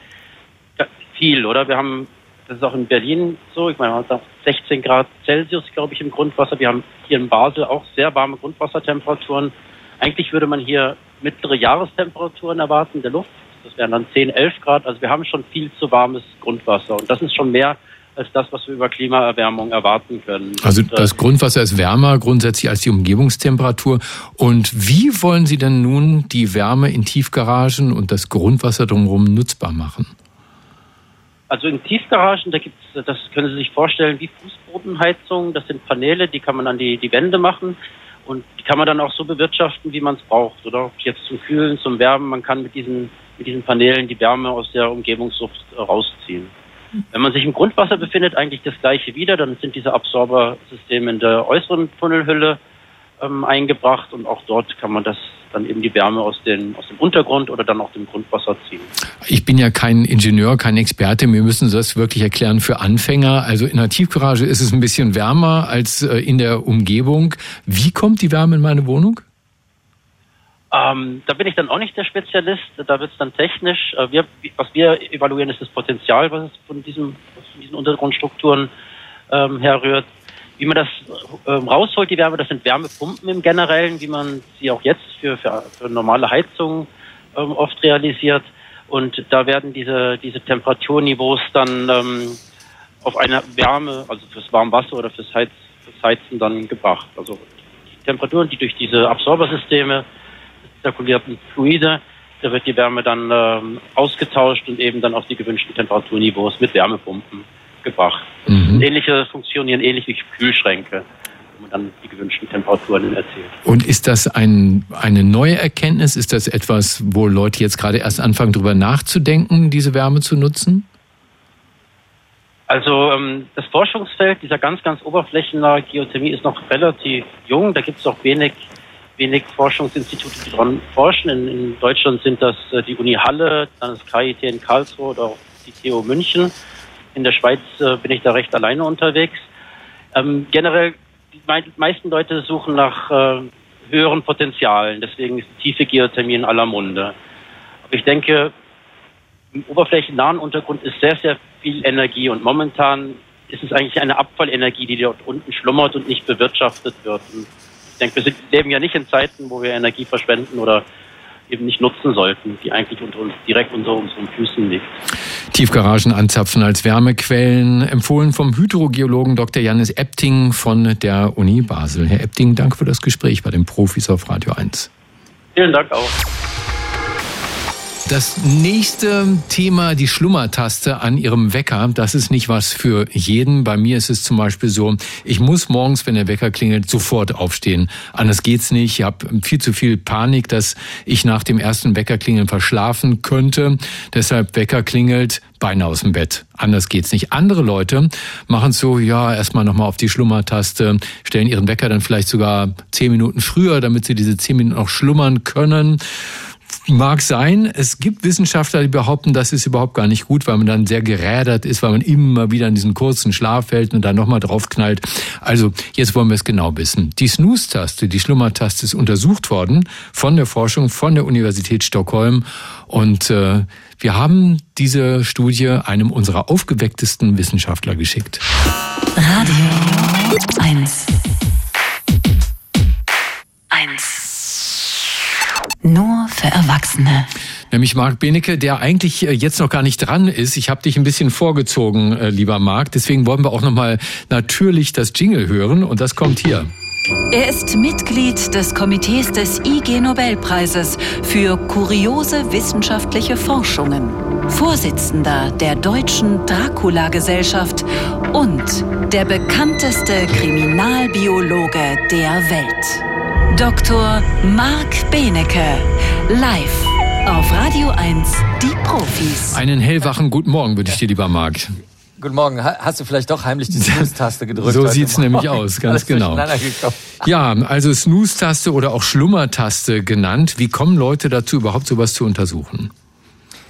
viel, oder? Wir haben, das ist auch in Berlin so, ich meine, man hat 16 Grad Celsius, glaube ich, im Grundwasser. Wir haben hier in Basel auch sehr warme Grundwassertemperaturen. Eigentlich würde man hier mittlere Jahrestemperaturen erwarten der Luft. Das wären dann 10, 11 Grad. Also wir haben schon viel zu warmes Grundwasser. Und das ist schon mehr als das, was wir über Klimaerwärmung erwarten können. Also das Grundwasser ist wärmer grundsätzlich als die Umgebungstemperatur. Und wie wollen Sie denn nun die Wärme in Tiefgaragen und das Grundwasser drumherum nutzbar machen? Also in Tiefgaragen, da gibt's, das können Sie sich vorstellen, wie Fußbodenheizung. Das sind Paneele, die kann man an die, die Wände machen. Und die kann man dann auch so bewirtschaften, wie man es braucht. Oder jetzt zum Kühlen, zum Wärmen. Man kann mit diesen, mit diesen Paneelen die Wärme aus der Umgebungsluft rausziehen. Wenn man sich im Grundwasser befindet, eigentlich das gleiche wieder, dann sind diese Absorbersysteme in der äußeren Tunnelhülle ähm, eingebracht und auch dort kann man das dann eben die Wärme aus, den, aus dem Untergrund oder dann auch dem Grundwasser ziehen. Ich bin ja kein Ingenieur, kein Experte. Wir müssen das wirklich erklären für Anfänger. Also in der Tiefgarage ist es ein bisschen wärmer als äh, in der Umgebung. Wie kommt die Wärme in meine Wohnung? Ähm, da bin ich dann auch nicht der Spezialist. Da wird es dann technisch. Äh, wir, was wir evaluieren, ist das Potenzial, was es von, diesem, von diesen Untergrundstrukturen ähm, herrührt. Wie man das ähm, rausholt, die Wärme, das sind Wärmepumpen im Generellen, wie man sie auch jetzt für, für, für normale Heizungen ähm, oft realisiert. Und da werden diese, diese Temperaturniveaus dann ähm, auf eine Wärme, also fürs Warmwasser oder fürs, Heiz, fürs Heizen dann gebracht. Also die Temperaturen, die durch diese Absorbersysteme zirkulierten Fluide. Da wird die Wärme dann ähm, ausgetauscht und eben dann auf die gewünschten Temperaturniveaus mit Wärmepumpen gebracht. Mhm. Ähnliche funktionieren ähnlich wie Kühlschränke, wo man dann die gewünschten Temperaturen erzielt. Und ist das ein, eine neue Erkenntnis? Ist das etwas, wo Leute jetzt gerade erst anfangen, darüber nachzudenken, diese Wärme zu nutzen? Also ähm, das Forschungsfeld dieser ganz, ganz oberflächennahe Geothermie ist noch relativ jung. Da gibt es auch wenig wenig Forschungsinstitute, die daran forschen. In, in, Deutschland sind das äh, die Uni Halle, dann das KIT in Karlsruhe oder auch die TU München. In der Schweiz äh, bin ich da recht alleine unterwegs. Ähm, generell, die meisten Leute suchen nach äh, höheren Potenzialen. Deswegen ist tiefe Geothermie in aller Munde. Aber ich denke, im oberflächennahen Untergrund ist sehr, sehr viel Energie und momentan ist es eigentlich eine Abfallenergie, die dort unten schlummert und nicht bewirtschaftet wird. Und ich denke, wir leben ja nicht in Zeiten, wo wir Energie verschwenden oder eben nicht nutzen sollten, die eigentlich unter uns, direkt unter unseren Füßen liegt. Tiefgaragen anzapfen als Wärmequellen, empfohlen vom Hydrogeologen Dr. Janis Epting von der Uni Basel. Herr Epting, danke für das Gespräch bei den Profis auf Radio 1. Vielen Dank auch. Das nächste Thema, die Schlummertaste an Ihrem Wecker, das ist nicht was für jeden. Bei mir ist es zum Beispiel so, ich muss morgens, wenn der Wecker klingelt, sofort aufstehen. Anders geht's nicht. Ich habe viel zu viel Panik, dass ich nach dem ersten Weckerklingeln verschlafen könnte. Deshalb Wecker klingelt, Beine aus dem Bett. Anders geht's nicht. Andere Leute machen so, ja, erstmal nochmal auf die Schlummertaste, stellen ihren Wecker dann vielleicht sogar zehn Minuten früher, damit sie diese zehn Minuten auch schlummern können. Mag sein. Es gibt Wissenschaftler, die behaupten, das ist überhaupt gar nicht gut, weil man dann sehr gerädert ist, weil man immer wieder in diesen kurzen Schlaf fällt und dann nochmal draufknallt. Also jetzt wollen wir es genau wissen. Die Snooze-Taste, die Schlummertaste ist untersucht worden von der Forschung von der Universität Stockholm und äh, wir haben diese Studie einem unserer aufgewecktesten Wissenschaftler geschickt. Radio 1 1 nur für Erwachsene. Nämlich Marc Benecke, der eigentlich äh, jetzt noch gar nicht dran ist. Ich habe dich ein bisschen vorgezogen, äh, lieber Marc. Deswegen wollen wir auch nochmal natürlich das Jingle hören. Und das kommt hier. Er ist Mitglied des Komitees des IG Nobelpreises für kuriose wissenschaftliche Forschungen, Vorsitzender der Deutschen Dracula-Gesellschaft und der bekannteste Kriminalbiologe der Welt. Dr. Marc Benecke, live auf Radio 1, die Profis. Einen hellwachen guten Morgen wünsche ich dir, lieber Marc. Guten Morgen. Hast du vielleicht doch heimlich die Snooze-Taste gedrückt? So sieht's nämlich aus, ganz genau. Ja, also Snooze-Taste oder auch Schlummertaste genannt. Wie kommen Leute dazu, überhaupt sowas zu untersuchen?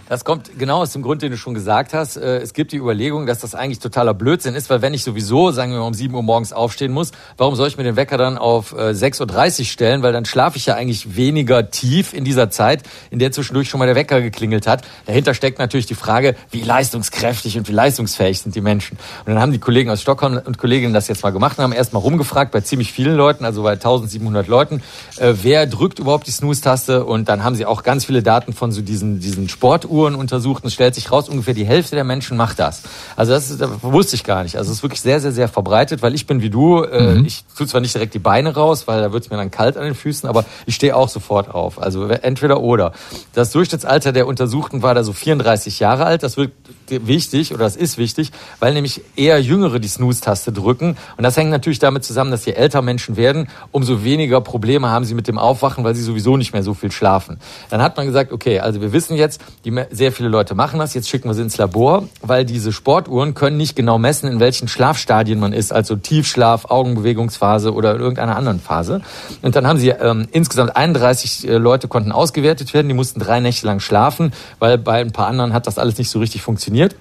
Das kommt genau aus dem Grund, den du schon gesagt hast. Äh, es gibt die Überlegung, dass das eigentlich totaler Blödsinn ist, weil wenn ich sowieso, sagen wir mal, um 7 Uhr morgens aufstehen muss, warum soll ich mir den Wecker dann auf 6.30 äh, Uhr stellen? Weil dann schlafe ich ja eigentlich weniger tief in dieser Zeit, in der zwischendurch schon mal der Wecker geklingelt hat. Dahinter steckt natürlich die Frage, wie leistungskräftig und wie leistungsfähig sind die Menschen. Und dann haben die Kollegen aus Stockholm und Kolleginnen das jetzt mal gemacht und haben erst mal rumgefragt bei ziemlich vielen Leuten, also bei 1700 Leuten, äh, wer drückt überhaupt die Snooze-Taste? Und dann haben sie auch ganz viele Daten von so diesen, diesen Sportuhren untersucht. Und es stellt sich raus, ungefähr die Hälfte der Menschen macht das. Also das, ist, das wusste ich gar nicht. Also es ist wirklich sehr, sehr, sehr verbreitet, weil ich bin wie du. Äh, mhm. Ich tue zwar nicht direkt die Beine raus, weil da wird es mir dann kalt an den Füßen, aber ich stehe auch sofort auf. Also entweder oder. Das Durchschnittsalter der Untersuchten war da so 34 Jahre alt. Das wird wichtig oder das ist wichtig, weil nämlich eher Jüngere die Snooze-Taste drücken. Und das hängt natürlich damit zusammen, dass je älter Menschen werden, umso weniger Probleme haben sie mit dem Aufwachen, weil sie sowieso nicht mehr so viel schlafen. Dann hat man gesagt, okay, also wir wissen jetzt, die, sehr viele Leute machen das, jetzt schicken wir sie ins Labor, weil diese Sportuhren können nicht genau messen, in welchen Schlafstadien man ist, also Tiefschlaf, Augenbewegungsphase oder in irgendeiner anderen Phase. Und dann haben sie ähm, insgesamt 31 äh, Leute konnten ausgewertet werden, die mussten drei Nächte lang schlafen, weil bei ein paar anderen hat das alles nicht so richtig funktioniert.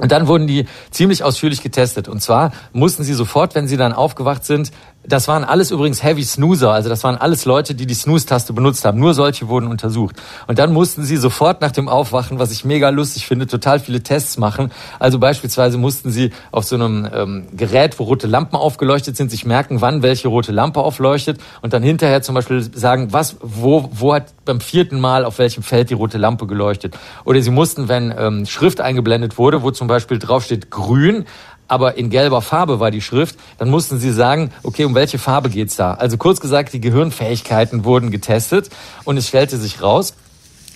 Und dann wurden die ziemlich ausführlich getestet. Und zwar mussten sie sofort, wenn sie dann aufgewacht sind, das waren alles übrigens Heavy Snoozer, also das waren alles Leute, die die Snooze-Taste benutzt haben. Nur solche wurden untersucht. Und dann mussten sie sofort nach dem Aufwachen, was ich mega lustig finde, total viele Tests machen. Also beispielsweise mussten sie auf so einem ähm, Gerät, wo rote Lampen aufgeleuchtet sind, sich merken, wann welche rote Lampe aufleuchtet und dann hinterher zum Beispiel sagen, was, wo, wo hat beim vierten Mal auf welchem Feld die rote Lampe geleuchtet. Oder sie mussten, wenn ähm, Schrift eingeblendet wurde, wo zum Beispiel draufsteht grün, aber in gelber Farbe war die Schrift, dann mussten sie sagen, okay, um welche Farbe geht's da? Also kurz gesagt, die Gehirnfähigkeiten wurden getestet und es stellte sich raus,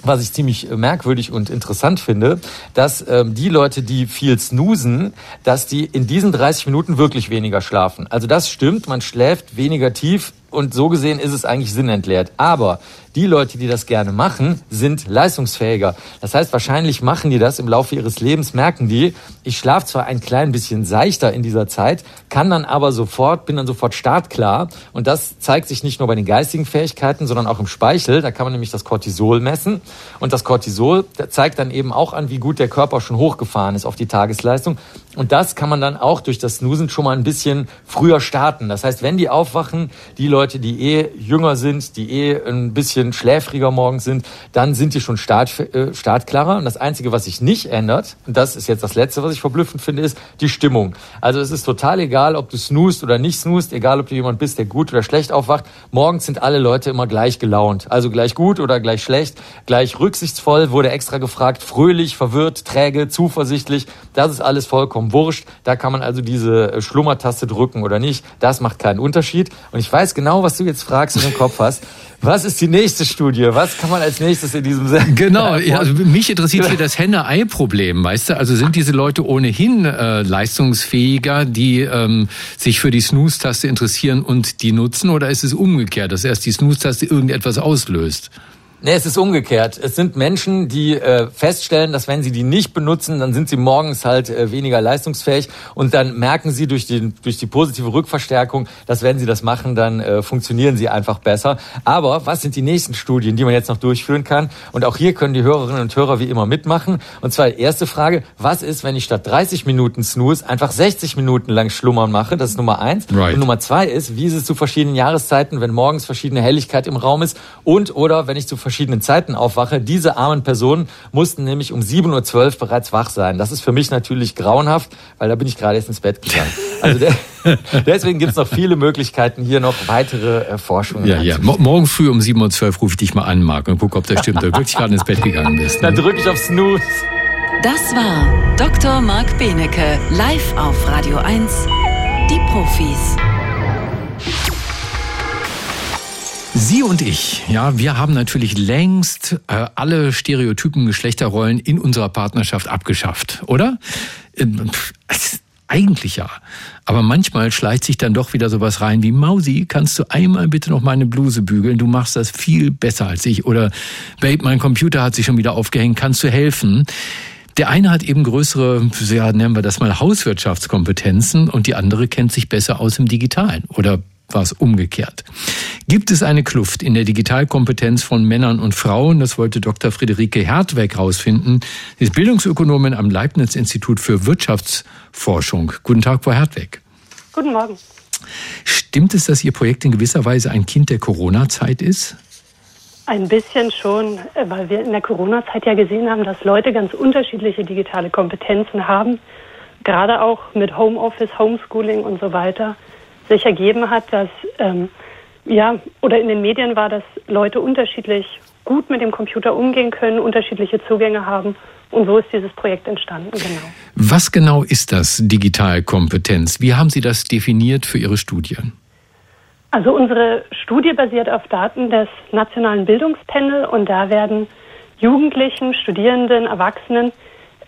was ich ziemlich äh, merkwürdig und interessant finde, dass ähm, die Leute, die viel snoosen, dass die in diesen 30 Minuten wirklich weniger schlafen. Also das stimmt, man schläft weniger tief und so gesehen ist es eigentlich sinnentleert. Aber die Leute, die das gerne machen, sind leistungsfähiger. Das heißt, wahrscheinlich machen die das im Laufe ihres Lebens, merken die, ich schlafe zwar ein klein bisschen seichter in dieser Zeit, kann dann aber sofort, bin dann sofort startklar. Und das zeigt sich nicht nur bei den geistigen Fähigkeiten, sondern auch im Speichel. Da kann man nämlich das Cortisol messen. Und das Cortisol zeigt dann eben auch an, wie gut der Körper schon hochgefahren ist auf die Tagesleistung. Und das kann man dann auch durch das Snoosen schon mal ein bisschen früher starten. Das heißt, wenn die aufwachen, die Leute, die eh jünger sind, die eh ein bisschen schläfriger morgens sind, dann sind die schon start, äh, startklarer. Und das Einzige, was sich nicht ändert, und das ist jetzt das Letzte, was ich verblüffend finde, ist die Stimmung. Also es ist total egal, ob du snoost oder nicht snoost, egal ob du jemand bist, der gut oder schlecht aufwacht. Morgens sind alle Leute immer gleich gelaunt. Also gleich gut oder gleich schlecht, gleich rücksichtsvoll, wurde extra gefragt, fröhlich, verwirrt, träge, zuversichtlich. Das ist alles vollkommen vollkommen wurscht. Da kann man also diese äh, Schlummertaste drücken oder nicht. Das macht keinen Unterschied. Und ich weiß genau, was du jetzt fragst und im Kopf hast. Was ist die nächste Studie? Was kann man als nächstes in diesem Sinn? Genau, ja, also mich interessiert hier das Henne-Ei-Problem, weißt du? Also sind diese Leute ohnehin äh, leistungsfähiger, die ähm, sich für die Snooze-Taste interessieren und die nutzen, oder ist es umgekehrt, dass erst die Snooze-Taste irgendetwas auslöst? Nee, es ist umgekehrt. Es sind Menschen, die äh, feststellen, dass wenn sie die nicht benutzen, dann sind sie morgens halt äh, weniger leistungsfähig und dann merken sie durch die, durch die positive Rückverstärkung, dass wenn sie das machen, dann äh, funktionieren sie einfach besser. Aber was sind die nächsten Studien, die man jetzt noch durchführen kann? Und auch hier können die Hörerinnen und Hörer wie immer mitmachen. Und zwar erste Frage, was ist, wenn ich statt 30 Minuten Snooze einfach 60 Minuten lang Schlummern mache? Das ist Nummer eins. Right. Und Nummer zwei ist, wie ist es zu verschiedenen Jahreszeiten, wenn morgens verschiedene Helligkeit im Raum ist und oder wenn ich zu verschiedenen Zeiten aufwache. Diese armen Personen mussten nämlich um 7.12 Uhr bereits wach sein. Das ist für mich natürlich grauenhaft, weil da bin ich gerade erst ins Bett gegangen. Also der, deswegen gibt es noch viele Möglichkeiten, hier noch weitere äh, Forschungen Ja, ja. Morgen früh um 7.12 Uhr rufe ich dich mal an, Marc, und gucke, ob das stimmt, ob du wirklich gerade ins Bett gegangen bist. Ne? Dann drücke ich auf Snooze. Das war Dr. Marc Benecke, live auf Radio 1, die Profis. Sie und ich, ja, wir haben natürlich längst äh, alle stereotypen Geschlechterrollen in unserer Partnerschaft abgeschafft, oder? Ähm, eigentlich ja. Aber manchmal schleicht sich dann doch wieder sowas rein wie Mausi, kannst du einmal bitte noch meine Bluse bügeln? Du machst das viel besser als ich. Oder Babe, mein Computer hat sich schon wieder aufgehängt, kannst du helfen? Der eine hat eben größere, ja, nennen wir das mal Hauswirtschaftskompetenzen und die andere kennt sich besser aus im Digitalen oder war es umgekehrt. Gibt es eine Kluft in der Digitalkompetenz von Männern und Frauen? Das wollte Dr. Friederike Hertweg herausfinden. Sie ist Bildungsökonomin am Leibniz-Institut für Wirtschaftsforschung. Guten Tag, Frau Hertweg. Guten Morgen. Stimmt es, dass Ihr Projekt in gewisser Weise ein Kind der Corona-Zeit ist? Ein bisschen schon, weil wir in der Corona-Zeit ja gesehen haben, dass Leute ganz unterschiedliche digitale Kompetenzen haben. Gerade auch mit Homeoffice, Homeschooling und so weiter sich ergeben hat, dass ähm, ja, oder in den Medien war, dass Leute unterschiedlich gut mit dem Computer umgehen können, unterschiedliche Zugänge haben. Und so ist dieses Projekt entstanden, genau. Was genau ist das Digitalkompetenz? Wie haben Sie das definiert für Ihre Studien? Also unsere Studie basiert auf Daten des Nationalen Bildungspanel und da werden Jugendlichen, Studierenden, Erwachsenen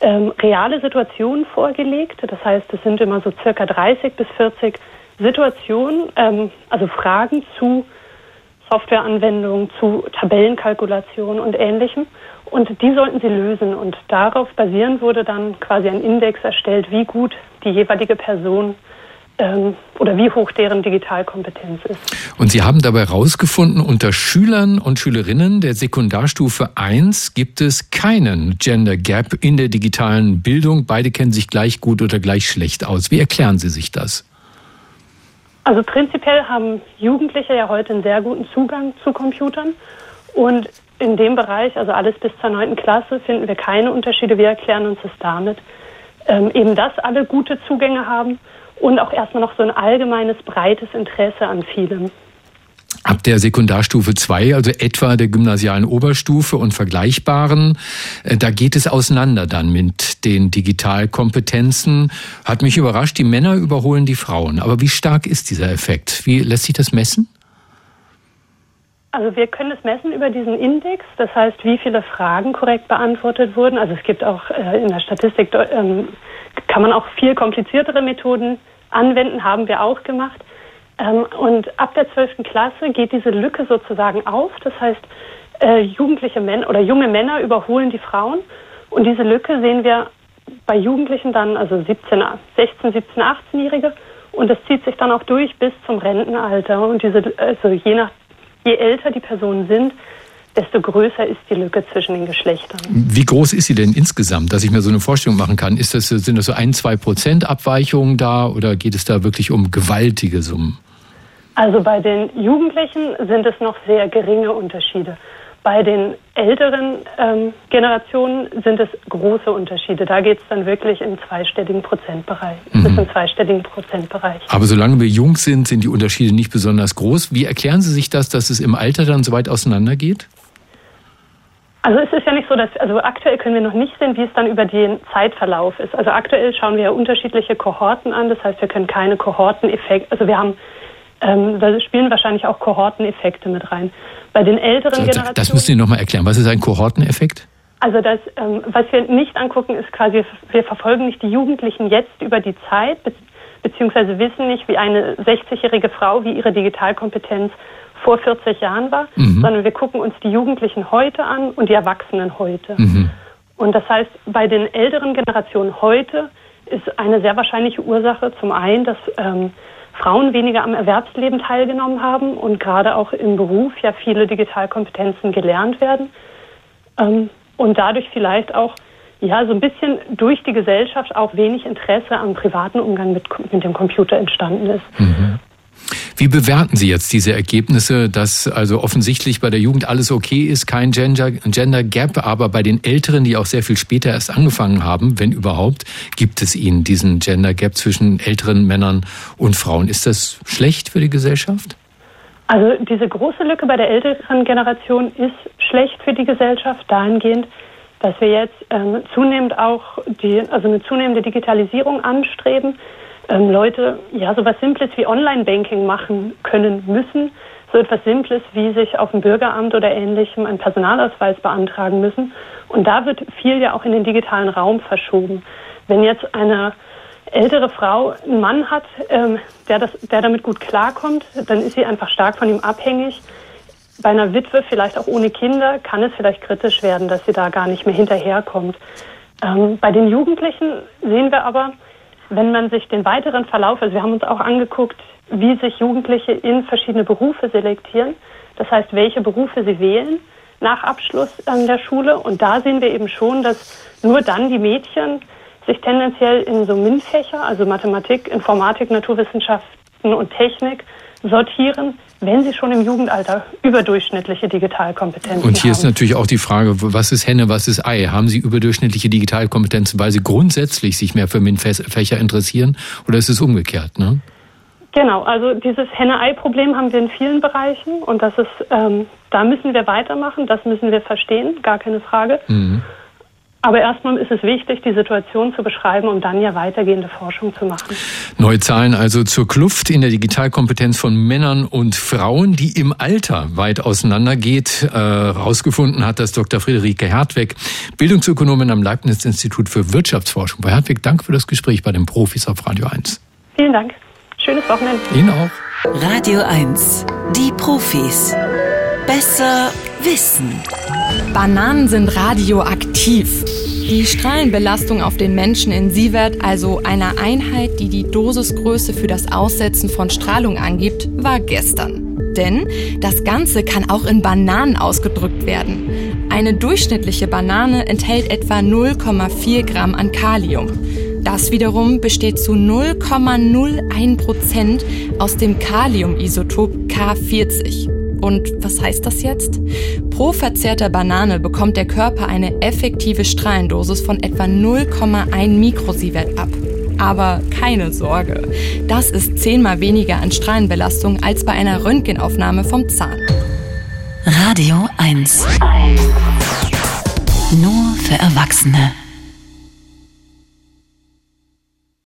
ähm, reale Situationen vorgelegt. Das heißt, es sind immer so circa 30 bis 40 Situationen, ähm, also Fragen zu Softwareanwendungen, zu Tabellenkalkulationen und Ähnlichem. Und die sollten sie lösen. Und darauf basierend wurde dann quasi ein Index erstellt, wie gut die jeweilige Person ähm, oder wie hoch deren Digitalkompetenz ist. Und Sie haben dabei herausgefunden, unter Schülern und Schülerinnen der Sekundarstufe 1 gibt es keinen Gender Gap in der digitalen Bildung. Beide kennen sich gleich gut oder gleich schlecht aus. Wie erklären Sie sich das? Also prinzipiell haben Jugendliche ja heute einen sehr guten Zugang zu Computern und in dem Bereich, also alles bis zur neunten Klasse, finden wir keine Unterschiede. Wir erklären uns das damit, ähm, eben dass alle gute Zugänge haben und auch erstmal noch so ein allgemeines breites Interesse an vielem. Ab der Sekundarstufe 2, also etwa der gymnasialen Oberstufe und vergleichbaren, äh, da geht es auseinander dann mit den Digitalkompetenzen. Hat mich überrascht, die Männer überholen die Frauen. Aber wie stark ist dieser Effekt? Wie lässt sich das messen? Also wir können es messen über diesen Index, das heißt, wie viele Fragen korrekt beantwortet wurden. Also es gibt auch äh, in der Statistik, ähm, kann man auch viel kompliziertere Methoden anwenden, haben wir auch gemacht. Ähm, und ab der 12. Klasse geht diese Lücke sozusagen auf. Das heißt, äh, jugendliche Männer oder junge Männer überholen die Frauen. Und diese Lücke sehen wir bei Jugendlichen dann, also 17, 16, 17, 18-Jährige. Und das zieht sich dann auch durch bis zum Rentenalter. Und diese, also je nach, je älter die Personen sind, desto größer ist die Lücke zwischen den Geschlechtern. Wie groß ist sie denn insgesamt, dass ich mir so eine Vorstellung machen kann? Ist das, sind das so ein, zwei Prozent Abweichungen da oder geht es da wirklich um gewaltige Summen? Also bei den Jugendlichen sind es noch sehr geringe Unterschiede. Bei den älteren ähm, Generationen sind es große Unterschiede. Da geht es dann wirklich im zweistelligen Prozentbereich. Mhm. Bis im zweistelligen Prozentbereich. Aber solange wir jung sind, sind die Unterschiede nicht besonders groß. Wie erklären Sie sich das, dass es im Alter dann so weit auseinandergeht? Also es ist ja nicht so, dass also aktuell können wir noch nicht sehen, wie es dann über den Zeitverlauf ist. Also aktuell schauen wir ja unterschiedliche Kohorten an. Das heißt, wir können keine Kohorteneffekte. Also wir haben ähm, da spielen wahrscheinlich auch Kohorteneffekte mit rein. Bei den älteren Generationen. Das müssen Sie nochmal erklären. Was ist ein Kohorteneffekt? Also das, ähm, was wir nicht angucken, ist quasi, wir verfolgen nicht die Jugendlichen jetzt über die Zeit, be beziehungsweise wissen nicht, wie eine 60-jährige Frau, wie ihre Digitalkompetenz vor 40 Jahren war, mhm. sondern wir gucken uns die Jugendlichen heute an und die Erwachsenen heute. Mhm. Und das heißt, bei den älteren Generationen heute ist eine sehr wahrscheinliche Ursache zum einen, dass ähm, Frauen weniger am Erwerbsleben teilgenommen haben und gerade auch im Beruf ja viele Digitalkompetenzen gelernt werden ähm, und dadurch vielleicht auch ja so ein bisschen durch die Gesellschaft auch wenig Interesse am privaten Umgang mit, mit dem Computer entstanden ist. Mhm. Wie bewerten Sie jetzt diese Ergebnisse, dass also offensichtlich bei der Jugend alles okay ist, kein Gender, Gender Gap, aber bei den Älteren, die auch sehr viel später erst angefangen haben, wenn überhaupt, gibt es ihnen diesen Gender Gap zwischen älteren Männern und Frauen. Ist das schlecht für die Gesellschaft? Also diese große Lücke bei der älteren Generation ist schlecht für die Gesellschaft dahingehend, dass wir jetzt ähm, zunehmend auch die, also eine zunehmende Digitalisierung anstreben ähm, Leute ja so was Simples wie Online-Banking machen können müssen, so etwas Simples wie sich auf dem Bürgeramt oder ähnlichem einen Personalausweis beantragen müssen. Und da wird viel ja auch in den digitalen Raum verschoben. Wenn jetzt eine ältere Frau einen Mann hat, ähm, der, das, der damit gut klarkommt, dann ist sie einfach stark von ihm abhängig. Bei einer Witwe, vielleicht auch ohne Kinder, kann es vielleicht kritisch werden, dass sie da gar nicht mehr hinterherkommt. Ähm, bei den Jugendlichen sehen wir aber, wenn man sich den weiteren Verlauf, also wir haben uns auch angeguckt, wie sich Jugendliche in verschiedene Berufe selektieren. Das heißt, welche Berufe sie wählen nach Abschluss an der Schule. Und da sehen wir eben schon, dass nur dann die Mädchen sich tendenziell in so MINT-Fächer, also Mathematik, Informatik, Naturwissenschaften und Technik, sortieren, wenn sie schon im Jugendalter überdurchschnittliche Digitalkompetenzen haben. Und hier haben. ist natürlich auch die Frage, was ist Henne, was ist Ei? Haben Sie überdurchschnittliche Digitalkompetenzen, weil Sie grundsätzlich sich mehr für MINT-Fächer interessieren oder ist es umgekehrt? Ne? Genau, also dieses Henne-Ei-Problem haben wir in vielen Bereichen und das ist, ähm, da müssen wir weitermachen, das müssen wir verstehen, gar keine Frage. Mhm. Aber erstmal ist es wichtig, die Situation zu beschreiben, um dann ja weitergehende Forschung zu machen. Neue Zahlen also zur Kluft in der Digitalkompetenz von Männern und Frauen, die im Alter weit auseinandergeht. Äh, rausgefunden hat das Dr. Friederike Hertweg, Bildungsökonomin am Leibniz-Institut für Wirtschaftsforschung. Bei Hertweg, danke für das Gespräch bei den Profis auf Radio 1. Vielen Dank. Schönes Wochenende. Ihnen auch. Radio 1. Die Profis. Besser wissen. Bananen sind radioaktiv. Die Strahlenbelastung auf den Menschen in Sievert, also einer Einheit, die die Dosisgröße für das Aussetzen von Strahlung angibt, war gestern. Denn das Ganze kann auch in Bananen ausgedrückt werden. Eine durchschnittliche Banane enthält etwa 0,4 Gramm an Kalium. Das wiederum besteht zu 0,01 Prozent aus dem Kaliumisotop K40. Und was heißt das jetzt? Pro verzehrter Banane bekommt der Körper eine effektive Strahlendosis von etwa 0,1 Mikrosievert ab. Aber keine Sorge, das ist zehnmal weniger an Strahlenbelastung als bei einer Röntgenaufnahme vom Zahn. Radio 1. Nur für Erwachsene.